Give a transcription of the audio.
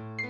음.